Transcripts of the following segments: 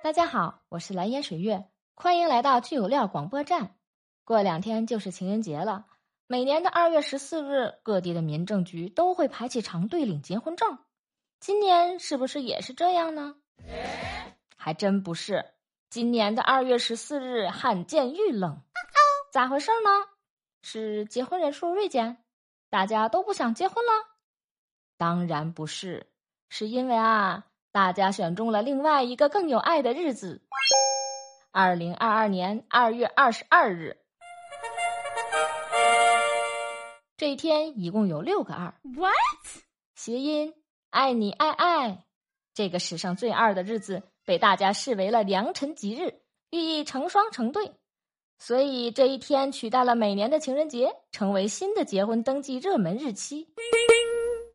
大家好，我是蓝颜水月，欢迎来到聚有料广播站。过两天就是情人节了，每年的二月十四日，各地的民政局都会排起长队领结婚证。今年是不是也是这样呢？还真不是，今年的二月十四日罕见遇冷，咋回事呢？是结婚人数锐减，大家都不想结婚了？当然不是，是因为啊。大家选中了另外一个更有爱的日子，二零二二年二月二十二日。这一天一共有六个二，what？谐音“爱你爱爱”。这个史上最二的日子被大家视为了良辰吉日，寓意成双成对，所以这一天取代了每年的情人节，成为新的结婚登记热门日期。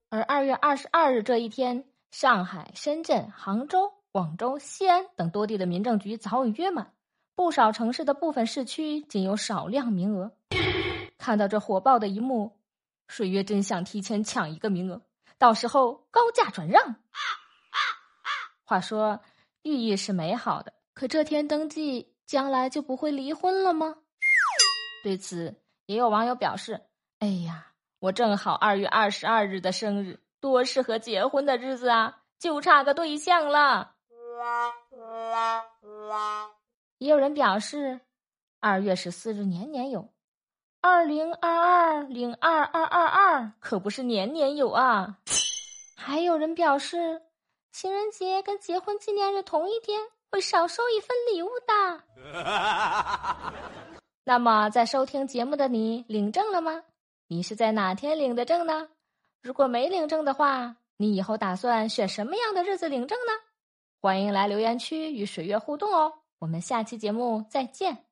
而二月二十二日这一天。上海、深圳、杭州、广州、西安等多地的民政局早已约满，不少城市的部分市区仅有少量名额。看到这火爆的一幕，水月真想提前抢一个名额，到时候高价转让。话说，寓意是美好的，可这天登记，将来就不会离婚了吗？对此，也有网友表示：“哎呀，我正好二月二十二日的生日。”多适合结婚的日子啊，就差个对象了。也有人表示，二月十四日年年有，二零二二零二二二二可不是年年有啊。还有人表示，情人节跟结婚纪念日同一天，会少收一份礼物的。那么，在收听节目的你领证了吗？你是在哪天领的证呢？如果没领证的话，你以后打算选什么样的日子领证呢？欢迎来留言区与水月互动哦！我们下期节目再见。